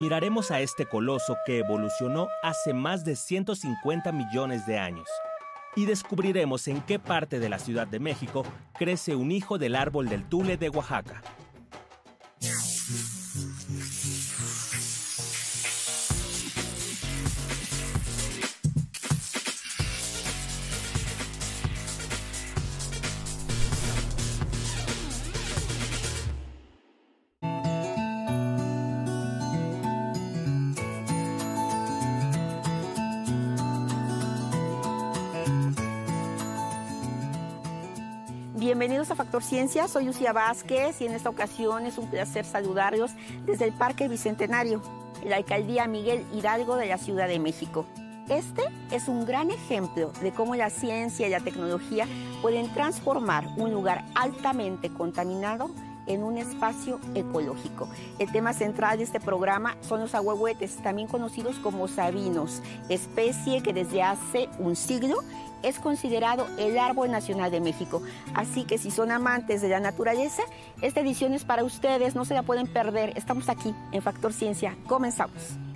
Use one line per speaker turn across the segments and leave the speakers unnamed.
Miraremos a este coloso que evolucionó hace más de 150 millones de años y descubriremos en qué parte de la Ciudad de México crece un hijo del árbol del tule de Oaxaca.
Soy Lucía Vázquez y en esta ocasión es un placer saludarlos desde el Parque Bicentenario, en la alcaldía Miguel Hidalgo de la Ciudad de México. Este es un gran ejemplo de cómo la ciencia y la tecnología pueden transformar un lugar altamente contaminado en un espacio ecológico. El tema central de este programa son los ahuehuetes, también conocidos como sabinos, especie que desde hace un siglo es considerado el árbol nacional de México. Así que si son amantes de la naturaleza, esta edición es para ustedes, no se la pueden perder. Estamos aquí en Factor Ciencia. Comenzamos.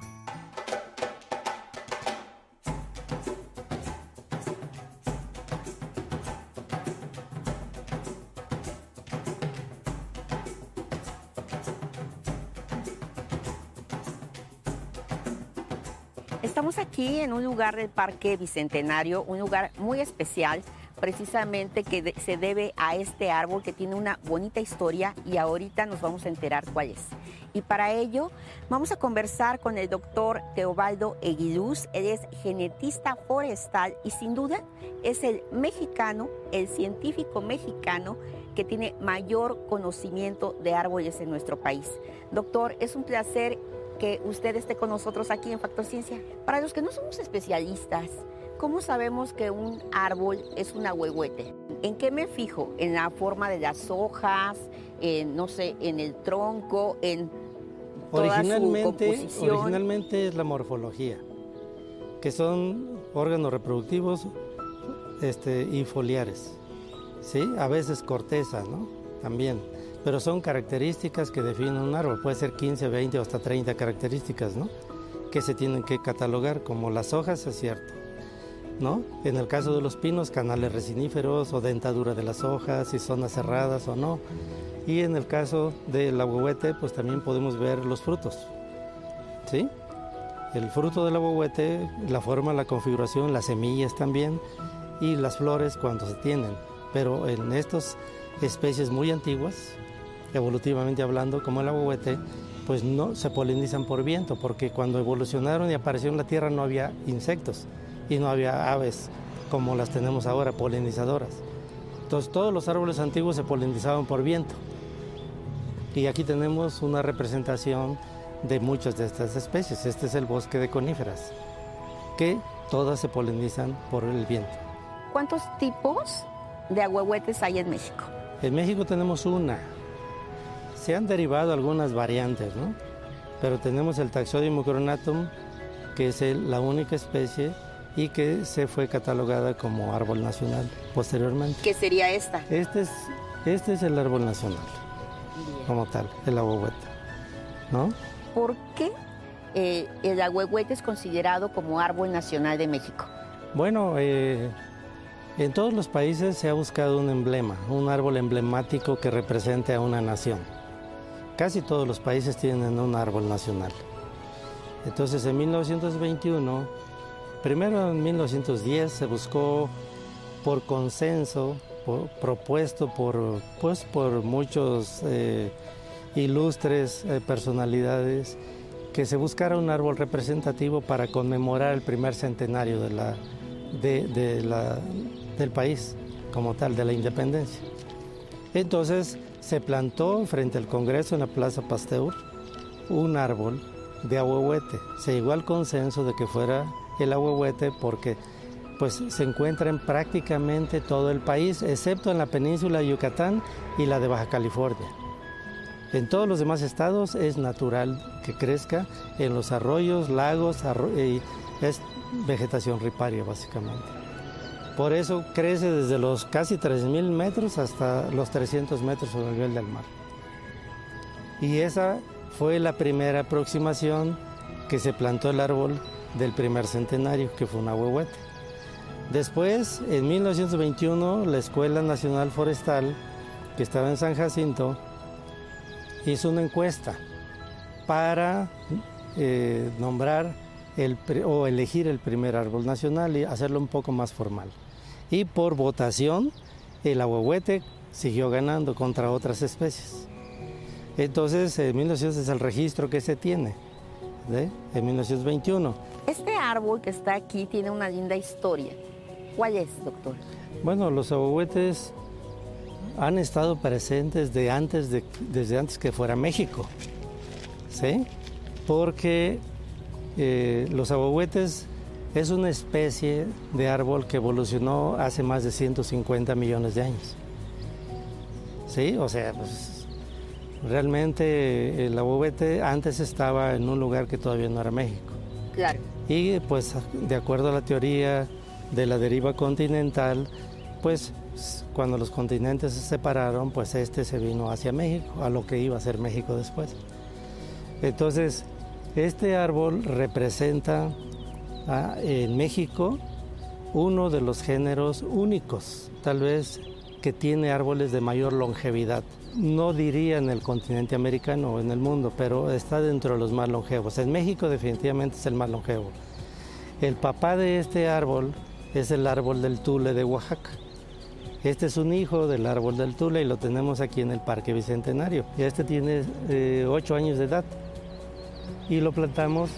Estamos aquí en un lugar del Parque Bicentenario, un lugar muy especial, precisamente que de- se debe a este árbol que tiene una bonita historia y ahorita nos vamos a enterar cuál es. Y para ello vamos a conversar con el doctor Teobaldo Eguiluz. Él es genetista forestal y sin duda es el mexicano, el científico mexicano que tiene mayor conocimiento de árboles en nuestro país. Doctor, es un placer que usted esté con nosotros aquí en Factor Ciencia. Para los que no somos especialistas, ¿cómo sabemos que un árbol es un ahuehuete? ¿En qué me fijo? ¿En la forma de las hojas? En, no sé, en el tronco? ¿En toda su
Originalmente,
composición?
originalmente es la morfología, que son órganos reproductivos este, y foliares. ¿sí? A veces corteza, ¿no? También. Pero son características que definen un árbol. Puede ser 15, 20 o hasta 30 características, ¿no? Que se tienen que catalogar, como las hojas, es cierto. ¿No? En el caso de los pinos, canales resiníferos o dentadura de las hojas, si zonas cerradas o no. Y en el caso del ahuehuete, pues también podemos ver los frutos. ¿Sí? El fruto del ahuehuete, la forma, la configuración, las semillas también y las flores cuando se tienen. Pero en estas especies muy antiguas, evolutivamente hablando, como el ahuehuete, pues no se polinizan por viento, porque cuando evolucionaron y aparecieron en la Tierra no había insectos y no había aves como las tenemos ahora, polinizadoras. Entonces todos los árboles antiguos se polinizaban por viento. Y aquí tenemos una representación de muchas de estas especies. Este es el bosque de coníferas, que todas se polinizan por el viento.
¿Cuántos tipos de ahuehuetes hay en México?
En México tenemos una. Se han derivado algunas variantes, ¿no? Pero tenemos el Taxodium micronatum, que es el- la única especie y que se fue catalogada como árbol nacional posteriormente.
¿Qué sería esta?
Este es, este es el árbol nacional, como tal, el ahuehuete, ¿no?
¿Por qué eh, el ahuehuete es considerado como árbol nacional de México?
Bueno, eh, en todos los países se ha buscado un emblema, un árbol emblemático que represente a una nación. Casi todos los países tienen un árbol nacional. Entonces en 1921, primero en 1910 se buscó por consenso, propuesto por, pues, por muchos eh, ilustres eh, personalidades, que se buscara un árbol representativo para conmemorar el primer centenario de la- del país como tal, de la independencia. Entonces se plantó frente al Congreso en la Plaza Pasteur un árbol de ahuehuete. Se llegó al consenso de que fuera el ahuehuete porque pues se encuentra en prácticamente todo el país, excepto en la península de Yucatán y la de Baja California. En todos los demás estados es natural que crezca en los arroyos, lagos, arro- y es vegetación riparia básicamente. Por eso crece desde los casi 3.000 metros hasta los 300 metros sobre el nivel del mar. Y esa fue la primera aproximación que se plantó el árbol del primer centenario, que fue un ahuehuete. Después, en 1921, la Escuela Nacional Forestal, que estaba en San Jacinto, hizo una encuesta para eh, nombrar o elegir el primer árbol nacional y hacerlo un poco más formal. Y por votación, el ahuehuete siguió ganando contra otras especies. Entonces, en 1900 es el registro que se tiene, ¿de? en 1921.
Este árbol que está aquí tiene una linda historia. ¿Cuál es, doctor?
Bueno, los ahuehuetes han estado presentes de antes de, desde antes que fuera México, ¿sí? Porque eh, los ahuehuetes es una especie de árbol que evolucionó hace más de 150 millones de años. ¿Sí? O sea, pues, realmente el ahuehuete antes estaba en un lugar que todavía no era México.
Claro.
Y pues de acuerdo a la teoría de la deriva continental, pues cuando los continentes se separaron, pues este se vino hacia México, a lo que iba a ser México después. Entonces, este árbol representa en México uno de los géneros únicos, tal vez que tiene árboles de mayor longevidad. No diría en el continente americano o en el mundo, pero está dentro de los más longevos. En México definitivamente es el más longevo. El papá de este árbol es el árbol del tule de Oaxaca. Este es un hijo del árbol del tule y lo tenemos aquí en el Parque Bicentenario. Este tiene eh, ocho años de edad y lo plantamos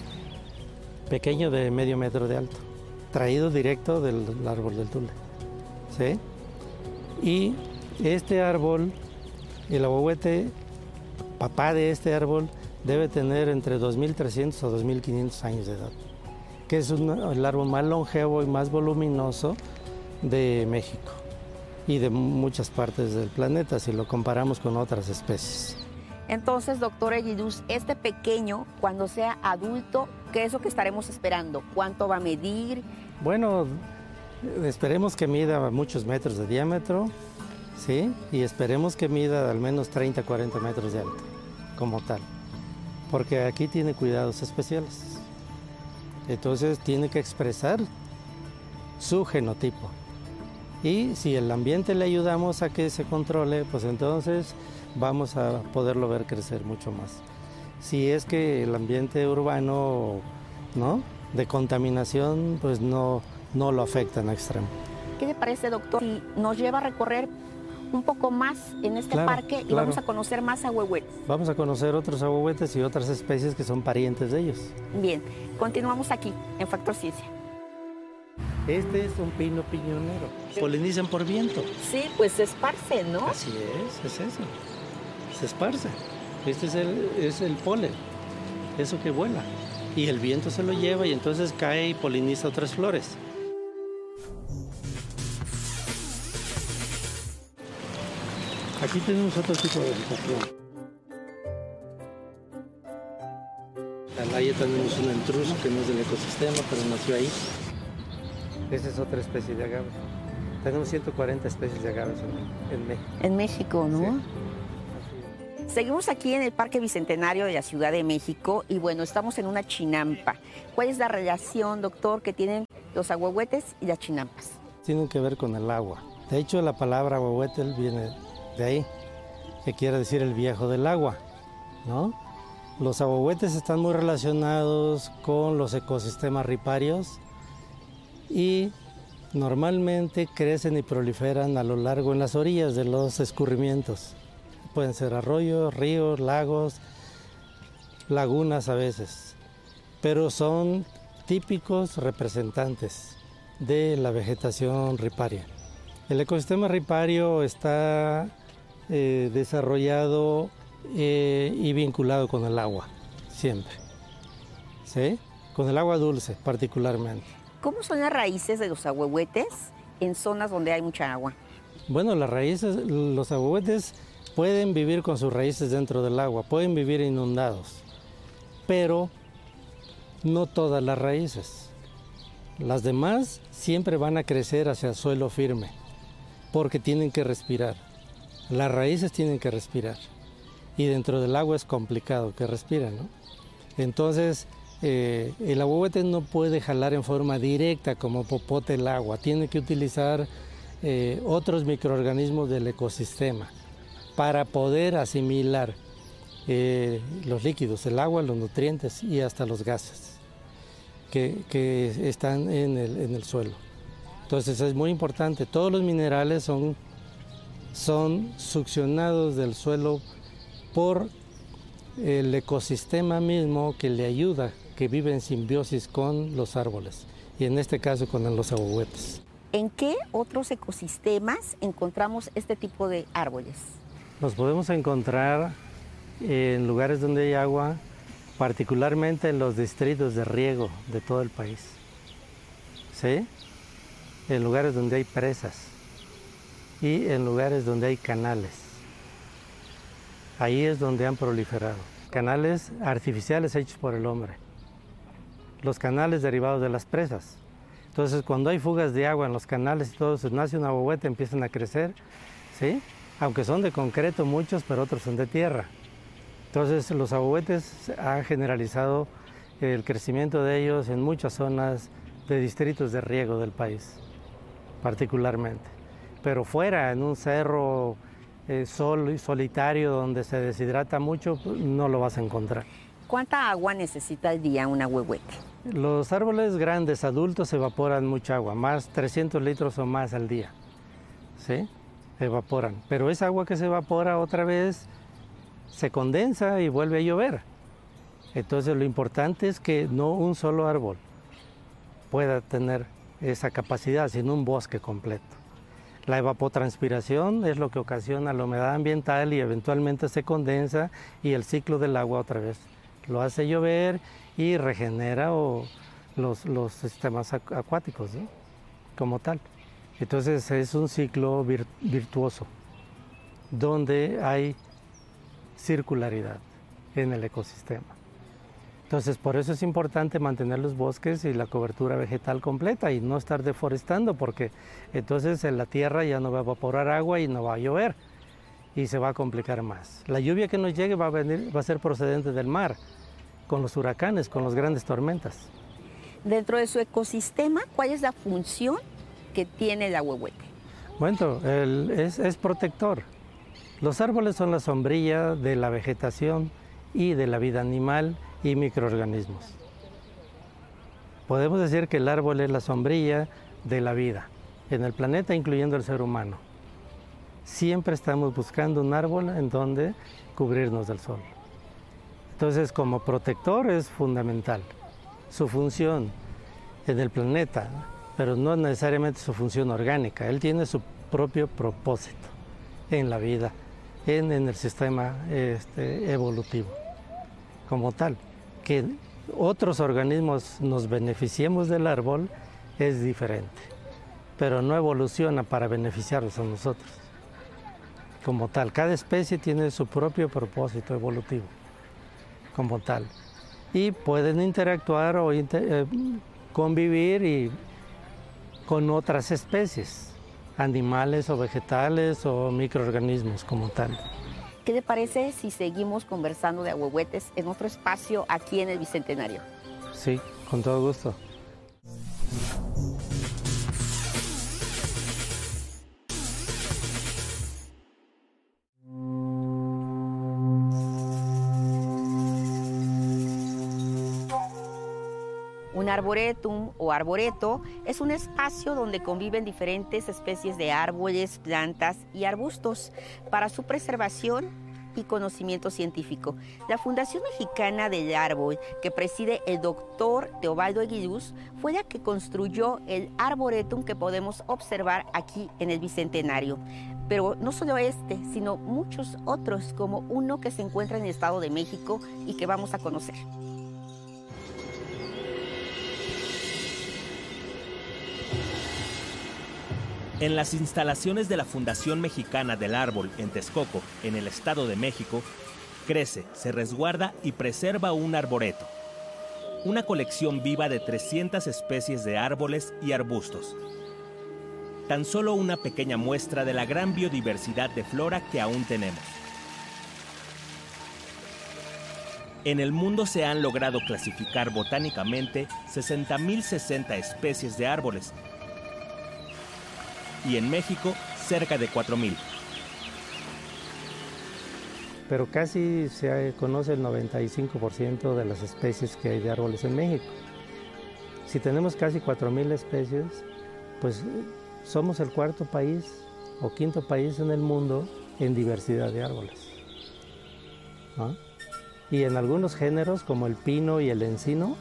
pequeño de medio metro de alto, traído directo del árbol del tule. ¿sí? Y este árbol, el ahuehuete, papá de este árbol, debe tener entre 2.300 o 2.500 años de edad, que es el árbol más longevo y más voluminoso de México y de muchas partes del planeta si lo comparamos con otras especies.
Entonces, doctor Egidus, este pequeño, cuando sea adulto, ¿qué es lo que estaremos esperando? ¿Cuánto va a medir?
Bueno, esperemos que mida muchos metros de diámetro, ¿sí? Y esperemos que mida al menos 30, 40 metros de alto, como tal. Porque aquí tiene cuidados especiales. Entonces tiene que expresar su genotipo. Y si el ambiente le ayudamos a que se controle, pues entonces vamos a poderlo ver crecer mucho más. Si es que el ambiente urbano, ¿no? De contaminación, pues no, no lo afecta en extremo.
¿Qué le parece, doctor? Si nos lleva a recorrer un poco más en este parque y vamos a conocer más ahuehuetes.
Vamos a conocer otros ahuehuetes y otras especies que son parientes de ellos.
Bien, continuamos aquí en Factor Ciencia.
Este es un pino piñonero. Polinizan por viento.
Sí, pues se esparce, ¿no?
Así es, es eso se esparce. Este es el, es el polen, eso que vuela. Y el viento se lo lleva y entonces cae y poliniza otras flores. Aquí tenemos otro tipo de vegetación. La tenemos un intruso que no es del ecosistema, pero nació ahí. Esa es otra especie de agave. Tenemos 140 especies de agaves en, México.
En México, ¿no? Seguimos aquí en el Parque Bicentenario de la Ciudad de México y bueno, estamos en una chinampa. ¿Cuál es la relación, doctor, que tienen los ahuehuetes y las chinampas?
Tienen que ver con el agua. De hecho, la palabra ahuehuete viene de ahí, que quiere decir el viejo del agua, ¿no? Los ahuehuetes están muy relacionados con los ecosistemas riparios y normalmente crecen y proliferan a lo largo en las orillas de los escurrimientos pueden ser arroyos, ríos, lagos, lagunas a veces, pero son típicos representantes de la vegetación riparia. El ecosistema ripario está eh, desarrollado eh, y vinculado con el agua, siempre. ¿Sí? Con el agua dulce particularmente.
¿Cómo son las raíces de los ahuehuetes en zonas donde hay mucha agua?
Bueno, las raíces, los ahuehuetes pueden vivir con sus raíces dentro del agua, pueden vivir inundados, pero no todas las raíces. Las demás siempre van a crecer hacia el suelo firme, porque tienen que respirar. Las raíces tienen que respirar. y dentro del agua es complicado que respiren. ¿no? Entonces, eh, el ahuehuete no puede jalar en forma directa como popote el agua, tiene que utilizar eh, otros microorganismos del ecosistema para poder asimilar eh, los líquidos, el agua, los nutrientes y hasta los gases que, están en el, suelo. Entonces es muy importante, todos los minerales son, son succionados del suelo por el ecosistema mismo que le ayuda, que vive en simbiosis con los árboles y en este caso con los ahuehuetes.
¿En qué otros ecosistemas encontramos este tipo de árboles?
Los podemos encontrar en lugares donde hay agua, particularmente en los distritos de riego de todo el país. ¿Sí? En lugares donde hay presas y en lugares donde hay canales. Ahí es donde han proliferado. Canales artificiales hechos por el hombre. Los canales derivados de las presas. Entonces, cuando hay fugas de agua en los canales y todo, se nace una bohueta, empiezan a crecer, ¿sí? Aunque son de concreto muchos, pero otros son de tierra. Entonces los ahuehuetes han generalizado el crecimiento de ellos en muchas zonas de distritos de riego del país, particularmente. Pero fuera, en un cerro eh, sol, solitario donde se deshidrata mucho, pues, no lo vas a encontrar.
¿Cuánta agua necesita al día un ahuehuete?
Los árboles grandes, adultos, evaporan mucha agua, más 300 litros o más al día. ¿Sí? Evaporan. Pero esa agua que se evapora otra vez se condensa y vuelve a llover. Entonces lo importante es que no un solo árbol pueda tener esa capacidad, sino un bosque completo. La evapotranspiración es lo que ocasiona la humedad ambiental y eventualmente se condensa y el ciclo del agua otra vez lo hace llover y regenera los, los, sistemas acuáticos como tal. Entonces es un ciclo virtuoso donde hay circularidad en el ecosistema. Entonces, por eso es importante mantener los bosques y la cobertura vegetal completa y no estar deforestando, porque entonces en la tierra ya no va a evaporar agua y no va a llover y se va a complicar más. La lluvia que nos llegue va a, venir, va a ser procedente del mar, con los huracanes, con las grandes tormentas.
Dentro de su ecosistema, ¿cuál es la función que tiene el ahuehuete?
Bueno, es, es protector. Los árboles son la sombrilla de la vegetación y de la vida animal y microorganismos. Podemos decir que el árbol es la sombrilla de la vida en el planeta, incluyendo el ser humano. Siempre estamos buscando un árbol en donde cubrirnos del sol. Entonces, como protector es fundamental. Su función en el planeta, pero no necesariamente su función orgánica. Él tiene su propio propósito en la vida en, el sistema este, evolutivo como tal. Que otros organismos nos beneficiemos del árbol es diferente, pero no evoluciona para beneficiarnos a nosotros como tal. Cada especie tiene su propio propósito evolutivo como tal y pueden interactuar o eh, convivir y, con otras especies animales o vegetales o microorganismos como tal.
¿Qué te parece si seguimos conversando de ahuehuetes en otro espacio aquí en el Bicentenario?
Sí, con todo gusto.
Arboretum o arboreto es un espacio donde conviven diferentes especies de árboles, plantas y arbustos para su preservación y conocimiento científico. La Fundación Mexicana del Árbol, que preside el doctor Teobaldo Eguiluz, fue la que construyó el arboretum que podemos observar aquí en el Bicentenario. Pero no solo este, sino muchos otros, como uno que se encuentra en el Estado de México y que vamos a conocer.
En las instalaciones de la Fundación Mexicana del Árbol en Texcoco, en el Estado de México, crece, se resguarda y preserva un arboreto. Una colección viva de 300 especies de árboles y arbustos. Tan solo una pequeña muestra de la gran biodiversidad de flora que aún tenemos. En el mundo se han logrado clasificar botánicamente 60.060 especies de árboles y en México cerca de 4.000.
Pero casi se conoce el 95% de las especies que hay de árboles en México. Si tenemos casi 4.000 especies, pues somos el cuarto país o quinto país en el mundo en diversidad de árboles. Y en algunos géneros, como el pino y el encino,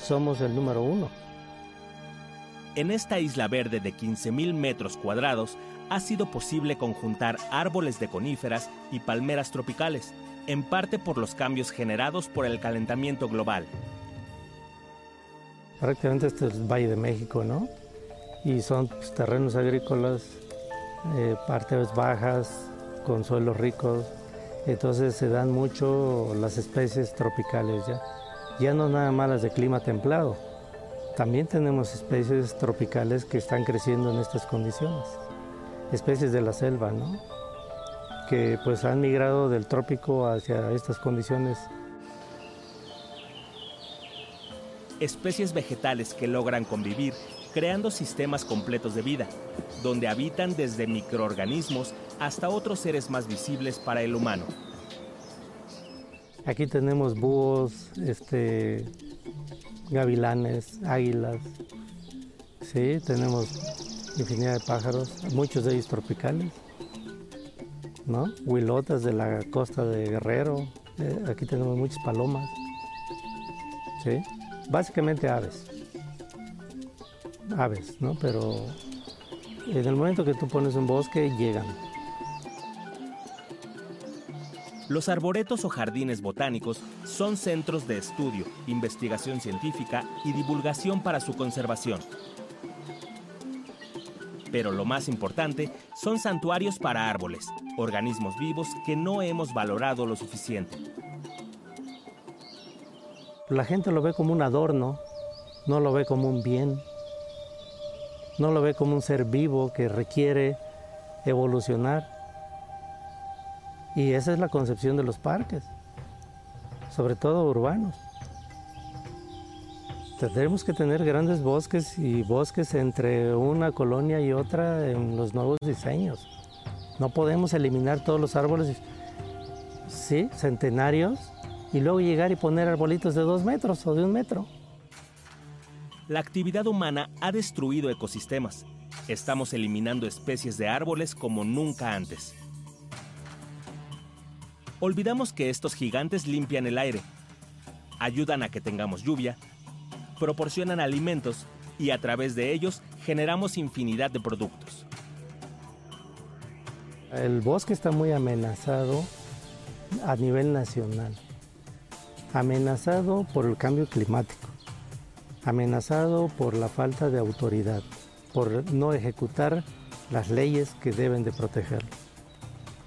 somos el número uno.
En esta isla verde de 15.000 metros cuadrados ha sido posible conjuntar árboles de coníferas y palmeras tropicales, en parte por los cambios generados por el calentamiento global.
Prácticamente este es el Valle de México, ¿no? Y son pues, terrenos agrícolas, eh, partes bajas, con suelos ricos, entonces se dan mucho las especies tropicales ya. Ya no nada más las de clima templado, también tenemos especies tropicales que están creciendo en estas condiciones, especies de la selva, ¿no? que pues han migrado del trópico hacia estas condiciones.
Especies vegetales que logran convivir creando sistemas completos de vida, donde habitan desde microorganismos hasta otros seres más visibles para el humano.
Aquí tenemos búhos, este, gavilanes, águilas, sí, tenemos infinidad de pájaros, muchos de ellos tropicales, ¿no? Huilotas de la costa de Guerrero, eh, aquí tenemos muchas palomas, sí, básicamente aves, aves, ¿no? Pero en el momento que tú pones un bosque, llegan.
Los arboretos o jardines botánicos son centros de estudio, investigación científica y divulgación para su conservación. Pero lo más importante son santuarios para árboles, organismos vivos que no hemos valorado lo suficiente.
La gente lo ve como un adorno, no lo ve como un bien, no lo ve como un ser vivo que requiere evolucionar. Y esa es la concepción de los parques, sobre todo urbanos. Tendremos que tener grandes bosques y bosques entre una colonia y otra en los nuevos diseños. No podemos eliminar todos los árboles, sí, centenarios, y luego llegar y poner arbolitos de dos metros o de un metro.
La actividad humana ha destruido ecosistemas. Estamos eliminando especies de árboles como nunca antes. Olvidamos que estos gigantes limpian el aire, ayudan a que tengamos lluvia, proporcionan alimentos y a través de ellos generamos infinidad de productos.
El bosque está muy amenazado a nivel nacional, amenazado por el cambio climático, amenazado por la falta de autoridad, por no ejecutar las leyes que deben de protegerlo.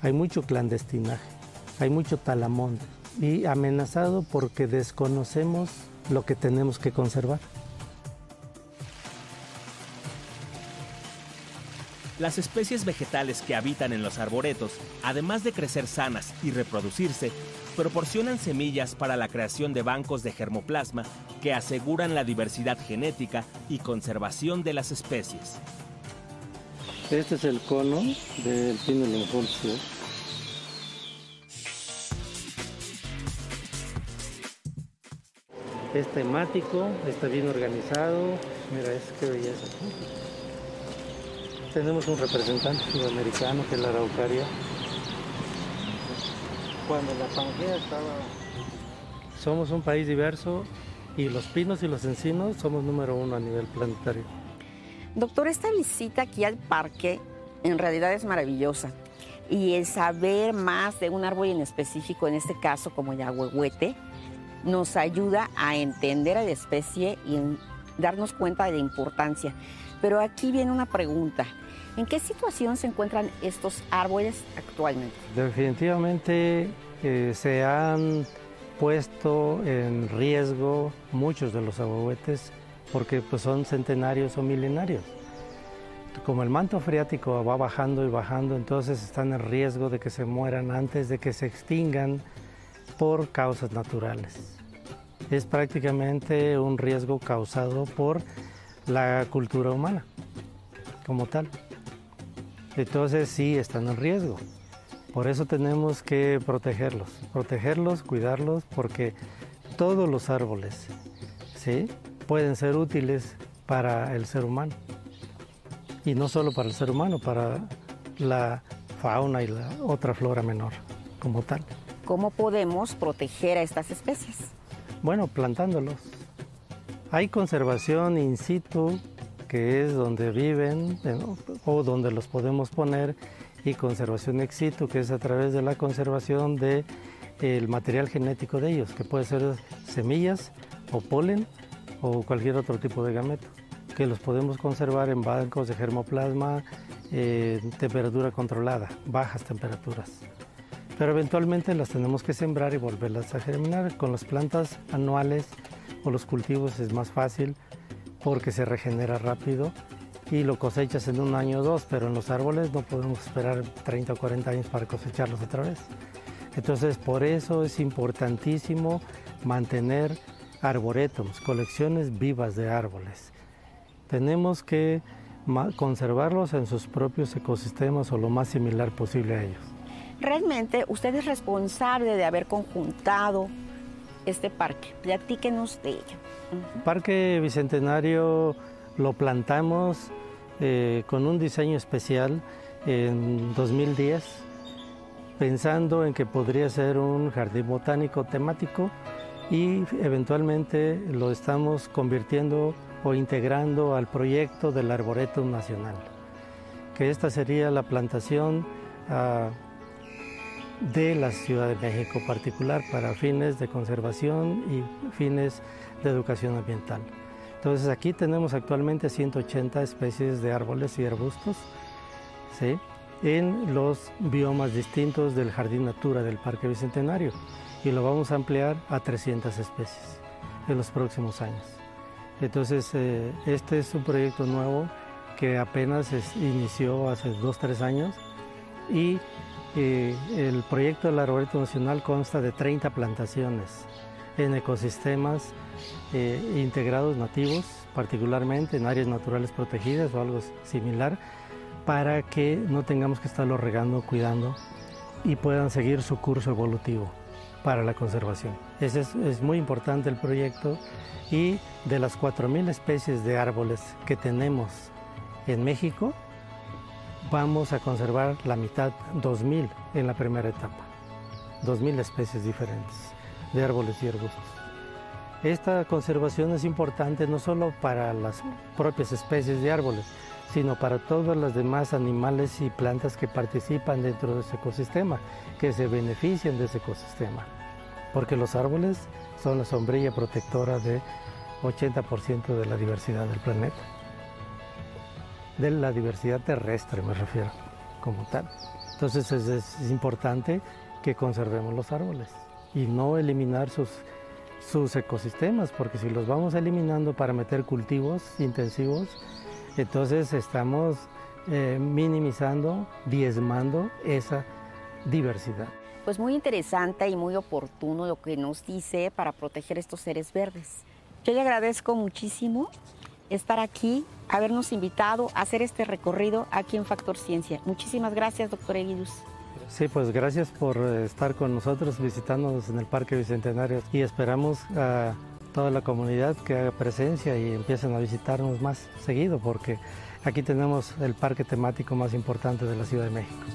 Hay mucho clandestinaje hay mucho talamón y amenazado porque desconocemos lo que tenemos que conservar.
Las especies vegetales que habitan en los arboretos, además de crecer sanas y reproducirse, proporcionan semillas para la creación de bancos de germoplasma que aseguran la diversidad genética y conservación de las especies.
Este es el cono del pino es temático, está bien organizado. Mira, es que belleza. Tenemos un representante sudamericano que es la araucaria. Cuando la Pangea estaba... Somos un país diverso y los pinos y los encinos somos número uno a nivel planetario.
Doctor, esta visita aquí al parque en realidad es maravillosa. Y el saber más de un árbol en específico, en este caso como el ahuehuete, nos ayuda a entender a la especie y darnos cuenta de la importancia. Pero aquí viene una pregunta. ¿En qué situación se encuentran estos árboles actualmente?
Definitivamente eh, se han puesto en riesgo muchos de los ahuehuetes porque pues, son centenarios o milenarios. Como el manto freático va bajando y bajando, entonces están en riesgo de que se mueran antes de que se extingan por causas naturales. Es prácticamente un riesgo causado por la cultura humana como tal. Entonces sí están en riesgo. Por eso tenemos que protegerlos, protegerlos, cuidarlos, porque todos los árboles ¿sí? pueden ser útiles para el ser humano. Y no solo para el ser humano, para la fauna y la otra flora menor como tal.
¿Cómo podemos proteger a estas especies?
Bueno, plantándolos. Hay conservación in situ, que es donde viven o donde los podemos poner, y conservación ex situ, que es a través de la conservación del el material genético de ellos, que puede ser semillas o polen o cualquier otro tipo de gameto, que los podemos conservar en bancos de germoplasma en temperatura controlada, bajas temperaturas. Pero eventualmente las tenemos que sembrar y volverlas a germinar. Con las plantas anuales o los cultivos es más fácil porque se regenera rápido y lo cosechas en un año o dos, pero en los árboles no podemos esperar 30 o 40 años para cosecharlos otra vez. Entonces, por eso es importantísimo mantener arboretums, colecciones vivas de árboles. Tenemos que conservarlos en sus propios ecosistemas o lo más similar posible a ellos.
Realmente usted es responsable de haber conjuntado este parque. Platíquenos de ello.
Parque Bicentenario lo plantamos eh, con un diseño especial en 2010, pensando en que podría ser un jardín botánico temático y eventualmente lo estamos convirtiendo o integrando al proyecto del Arboretum Nacional, que esta sería la plantación de la Ciudad de México particular para fines de conservación y fines de educación ambiental. Entonces aquí tenemos actualmente 180 especies de árboles y arbustos en los biomas distintos del Jardín Natura del Parque Bicentenario y lo vamos a ampliar a 300 especies en los próximos años. Entonces eh, este es un proyecto nuevo que apenas inició hace 2-3 años y eh, el proyecto del Arboreto Nacional consta de 30 plantaciones en ecosistemas eh, integrados nativos, particularmente en áreas naturales protegidas o algo similar, para que no tengamos que estarlo regando, cuidando y puedan seguir su curso evolutivo para la conservación. Ese es, es muy importante el proyecto y de las 4.000 especies de árboles que tenemos en México, vamos a conservar la mitad, 2.000 en la primera etapa, 2.000 especies diferentes de árboles y arbustos. Esta conservación es importante no solo para las propias especies de árboles, sino para todos los demás animales y plantas que participan dentro de ese ecosistema, que se benefician de ese ecosistema. Porque los árboles son la sombrilla protectora de 80% de la diversidad del planeta. De la diversidad terrestre me refiero, como tal. Entonces es, es importante que conservemos los árboles y no eliminar sus, sus ecosistemas, porque si los vamos eliminando para meter cultivos intensivos, entonces estamos eh, minimizando, diezmando esa diversidad.
Pues muy interesante y muy oportuno lo que nos dice para proteger estos seres verdes. Yo le agradezco muchísimo estar aquí, habernos invitado a hacer este recorrido aquí en Factor Ciencia. Muchísimas gracias, doctor Eguiluz.
Sí, pues gracias por estar con nosotros visitándonos en el Parque Bicentenario y esperamos a toda la comunidad que haga presencia y empiecen a visitarnos más seguido porque aquí tenemos el parque temático más importante de la Ciudad de México.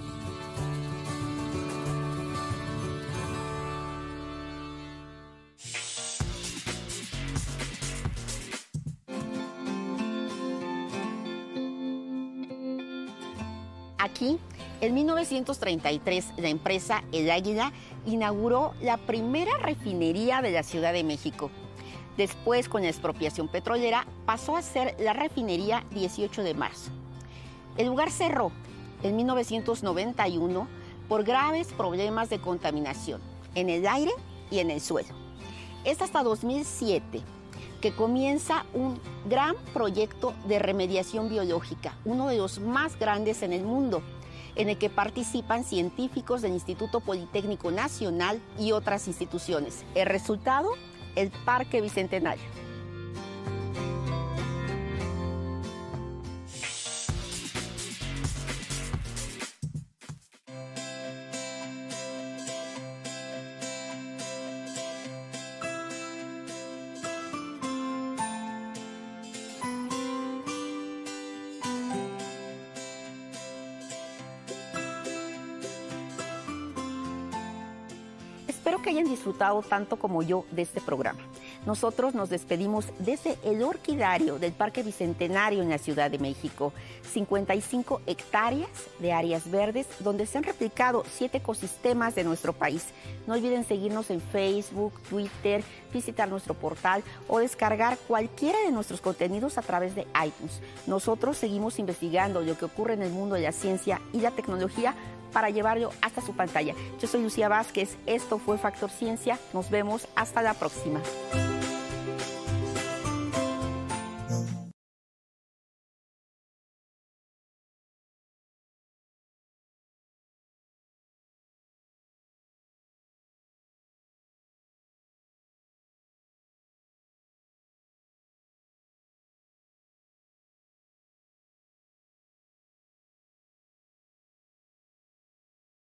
En 1933, la empresa El Águila inauguró la primera refinería de la Ciudad de México. Después, con la expropiación petrolera, pasó a ser la refinería 18 de marzo. El lugar cerró en 1991 por graves problemas de contaminación en el aire y en el suelo. Es hasta 2007 que comienza un gran proyecto de remediación biológica, uno de los más grandes en el mundo. en el que participan científicos del Instituto Politécnico Nacional y otras instituciones. El resultado, el Parque Bicentenario. Disfrutado tanto como yo de este programa. Nosotros nos despedimos desde el orquidario del Parque Bicentenario en la Ciudad de México. 55 hectáreas de áreas verdes donde se han replicado siete ecosistemas de nuestro país. No olviden seguirnos en Facebook, Twitter, visitar nuestro portal o descargar cualquiera de nuestros contenidos a través de iTunes. Nosotros seguimos investigando lo que ocurre en el mundo de la ciencia y la tecnología para llevarlo hasta su pantalla. Yo soy Lucía Vázquez, esto fue Factor Ciencia, nos vemos hasta la próxima.